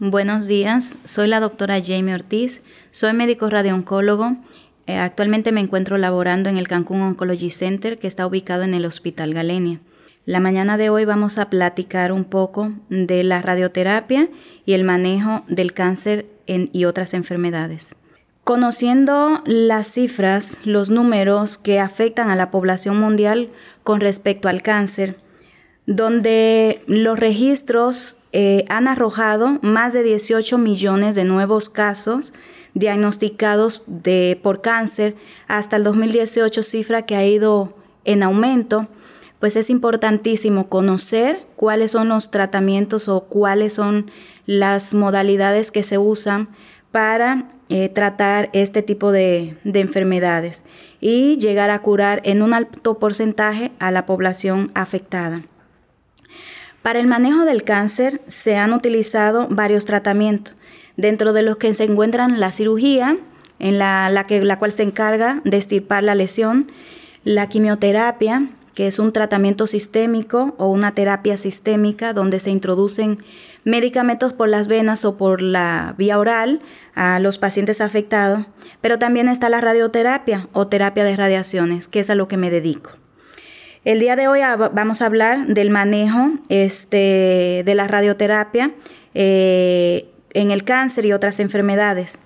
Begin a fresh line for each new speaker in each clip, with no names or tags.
Buenos días, soy la doctora Jamie Ortiz, soy médico radiooncólogo. Eh, actualmente me encuentro laborando en el Cancún Oncology Center que está ubicado en el Hospital Galenia. La mañana de hoy vamos a platicar un poco de la radioterapia y el manejo del cáncer y otras enfermedades. Conociendo las cifras, los números que afectan a la población mundial con respecto al cáncer, donde los registros eh, han arrojado más de 18 millones de nuevos casos diagnosticados de, por cáncer hasta el 2018, cifra que ha ido en aumento, pues es importantísimo conocer cuáles son los tratamientos o cuáles son las modalidades que se usan para eh, tratar este tipo de enfermedades y llegar a curar en un alto porcentaje a la población afectada. Para el manejo del cáncer se han utilizado varios tratamientos, dentro de los que se encuentran la cirugía, en la, que, la cual se encarga de estirpar la lesión, la quimioterapia, que es un tratamiento sistémico o una terapia sistémica donde se introducen medicamentos por las venas o por la vía oral a los pacientes afectados, pero también está la radioterapia o terapia de radiaciones, que es a lo que me dedico. El día de hoy vamos a hablar del manejo este, de la radioterapia eh, en el cáncer y otras enfermedades.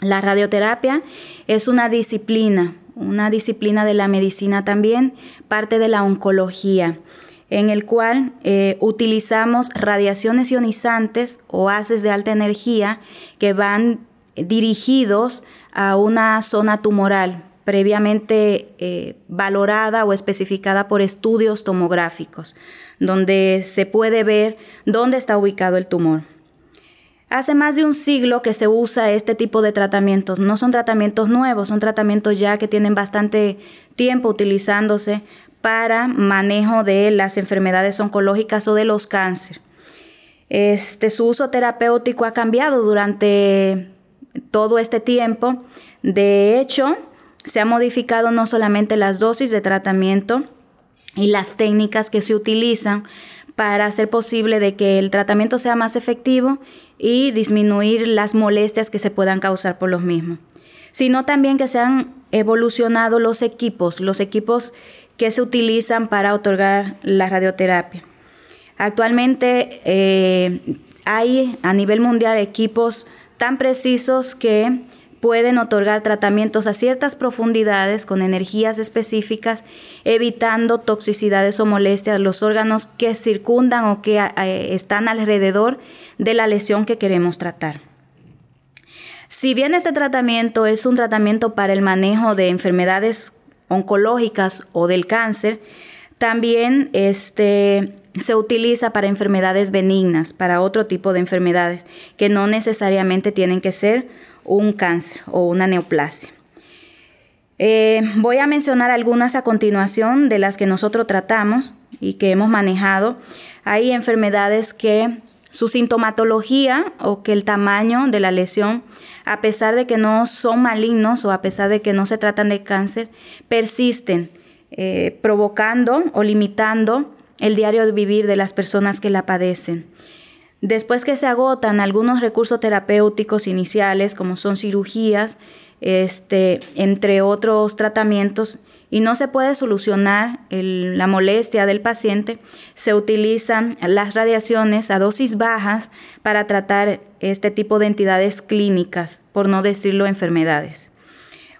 La radioterapia es una disciplina, una disciplina de la medicina también, parte de la oncología, en el cual eh, utilizamos radiaciones ionizantes o haces de alta energía que van dirigidos a una zona tumoral, previamente eh, valorada o especificada por estudios tomográficos, donde se puede ver dónde está ubicado el tumor. Hace más de un siglo que se usa este tipo de tratamientos. No son tratamientos nuevos, son tratamientos ya que tienen bastante tiempo utilizándose para manejo de las enfermedades oncológicas o de los cánceres. Este, su uso terapéutico ha cambiado durante todo este tiempo. De hecho, se ha modificado no solamente las dosis de tratamiento y las técnicas que se utilizan para hacer posible de que el tratamiento sea más efectivo y disminuir las molestias que se puedan causar por los mismos, sino también que se han evolucionado los equipos, los equipos que se utilizan para otorgar la radioterapia. Actualmente eh, hay a nivel mundial equipos tan precisos que pueden otorgar tratamientos a ciertas profundidades con energías específicas, evitando toxicidades o molestias a los órganos que circundan o que eh, están alrededor de la lesión que queremos tratar. Si bien este tratamiento es un tratamiento para el manejo de enfermedades oncológicas o del cáncer, también este, se utiliza para enfermedades benignas, para otro tipo de enfermedades que no necesariamente tienen que ser un cáncer o una neoplasia. Eh, voy a mencionar algunas a continuación de las que nosotros tratamos y que hemos manejado. Hay enfermedades que su sintomatología o que el tamaño de la lesión, a pesar de que no son malignos o a pesar de que no se tratan de cáncer, persisten, eh, provocando o limitando el diario de vivir de las personas que la padecen. Después que se agotan algunos recursos terapéuticos iniciales, como son cirugías, este, entre otros tratamientos, y no se puede solucionar la molestia del paciente, se utilizan las radiaciones a dosis bajas para tratar este tipo de entidades clínicas, por no decirlo enfermedades.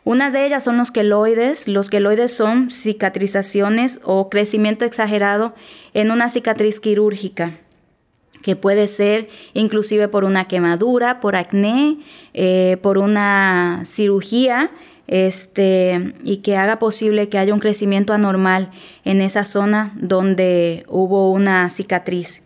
Unas de ellas son los queloides. Los queloides son cicatrizaciones o crecimiento exagerado en una cicatriz quirúrgica que puede ser inclusive por una quemadura, por acné, eh, por una cirugía, este, y que haga posible que haya un crecimiento anormal en esa zona donde hubo una cicatriz.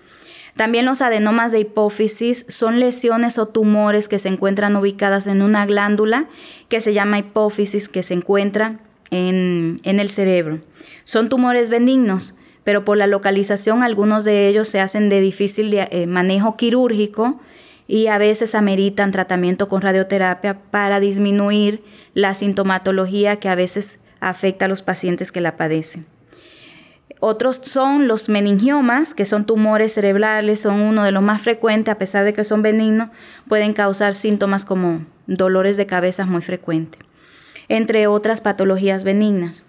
También los adenomas de hipófisis son lesiones o tumores que se encuentran ubicadas en una glándula que se llama hipófisis que se encuentra en, el cerebro. Son tumores benignos, pero por la localización algunos de ellos se hacen de difícil eh, manejo quirúrgico y a veces ameritan tratamiento con radioterapia para disminuir la sintomatología que a veces afecta a los pacientes que la padecen. Otros son los meningiomas, que son tumores cerebrales, son uno de los más frecuentes, a pesar de que son benignos, pueden causar síntomas como dolores de cabeza muy frecuentes, entre otras patologías benignas.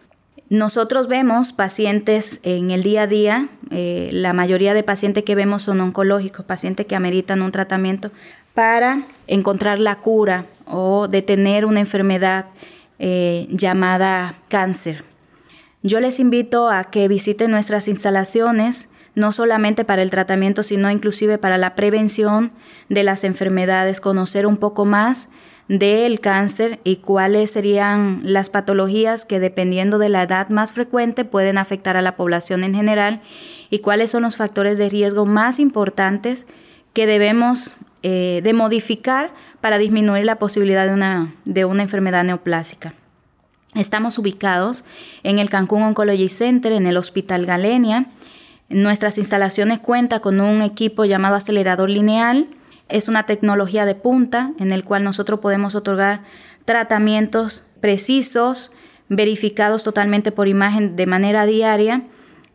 Nosotros vemos pacientes en el día a día, eh, la mayoría de pacientes que vemos son oncológicos, pacientes que ameritan un tratamiento para encontrar la cura o detener una enfermedad eh, llamada cáncer. Yo les invito a que visiten nuestras instalaciones, no solamente para el tratamiento, sino inclusive para la prevención de las enfermedades, conocer un poco más del cáncer y cuáles serían las patologías que dependiendo de la edad más frecuente pueden afectar a la población en general y cuáles son los factores de riesgo más importantes que debemos eh, de modificar para disminuir la posibilidad de una, de una enfermedad neoplásica. Estamos ubicados en el Cancún Oncology Center, en el Hospital Galenia. Nuestras instalaciones cuentan con un equipo llamado acelerador lineal. Es una tecnología de punta en el cual nosotros podemos otorgar tratamientos precisos, verificados totalmente por imagen de manera diaria,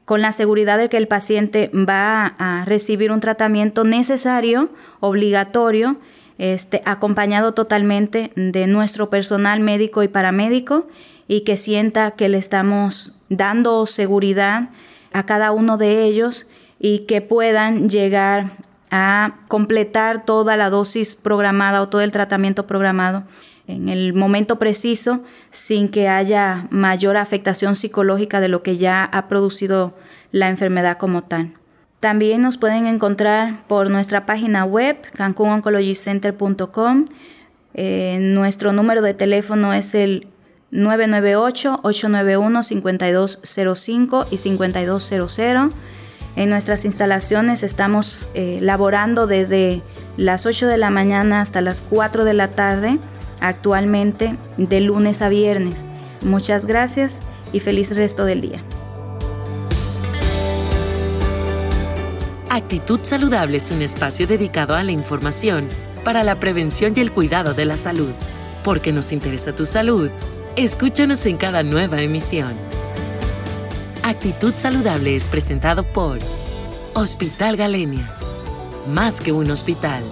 con la seguridad de que el paciente va a recibir un tratamiento necesario, obligatorio, este, acompañado totalmente de nuestro personal médico y paramédico y que sienta que le estamos dando seguridad a cada uno de ellos y que puedan llegar a completar toda la dosis programada o todo el tratamiento programado en el momento preciso sin que haya mayor afectación psicológica de lo que ya ha producido la enfermedad como tal. También nos pueden encontrar por nuestra página web, cancunoncologycenter.com. Eh, nuestro número de teléfono es el 998-891-5205 y 5200. En nuestras instalaciones estamos eh, laborando desde las 8 de la mañana hasta las 4 de la tarde, actualmente de lunes a viernes. Muchas gracias y feliz resto del día.
Actitud Saludable es un espacio dedicado a la información para la prevención y el cuidado de la salud. Porque nos interesa tu salud, escúchanos en cada nueva emisión. Actitud Saludable es presentado por Hospital Galenia. Más que un hospital.